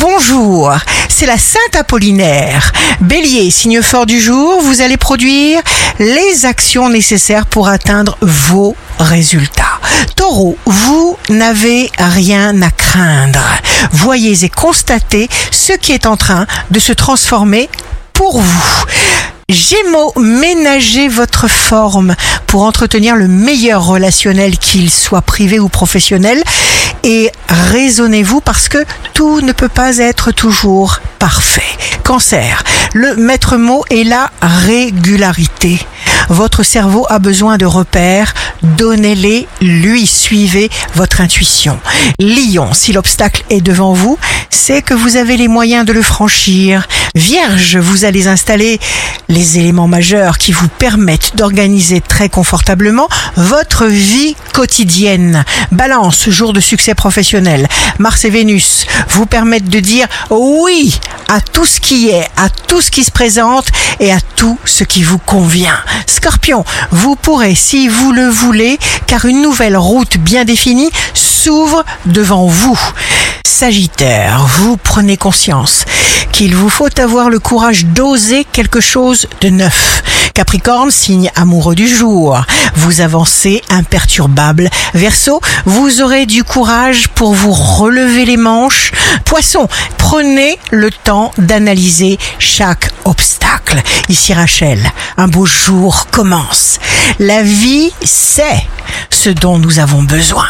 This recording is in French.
Bonjour, c'est la Sainte Apollinaire. Bélier, signe fort du jour, vous allez produire les actions nécessaires pour atteindre vos résultats. Taureau, vous n'avez rien à craindre. Voyez et constatez ce qui est en train de se transformer pour vous. Gémeaux, ménagez votre forme pour entretenir le meilleur relationnel, qu'il soit privé ou professionnel, et raisonnez-vous parce que tout ne peut pas être toujours parfait. Cancer, le maître mot est la régularité. Votre cerveau a besoin de repères, donnez-les, lui, suivez votre intuition. Lion, si l'obstacle est devant vous, c'est que vous avez les moyens de le franchir. Vierge, vous allez installer les éléments majeurs qui vous permettent d'organiser très confortablement votre vie quotidienne. Balance, jour de succès professionnel. Mars et Vénus vous permettent de dire oui à tout ce qui est, à tout ce qui se présente et à tout ce qui vous convient. Scorpion, vous pourrez, si vous le voulez, car une nouvelle route bien définie s'ouvre devant vous. Sagittaire, vous prenez conscience qu'il vous faut avoir le courage d'oser quelque chose de neuf. Capricorne, signe amoureux du jour, vous avancez imperturbable. Verseau, vous aurez du courage pour vous relever les manches. Poisson, prenez le temps d'analyser chaque obstacle. Ici Rachel, un beau jour commence. La vie, c'est ce dont nous avons besoin.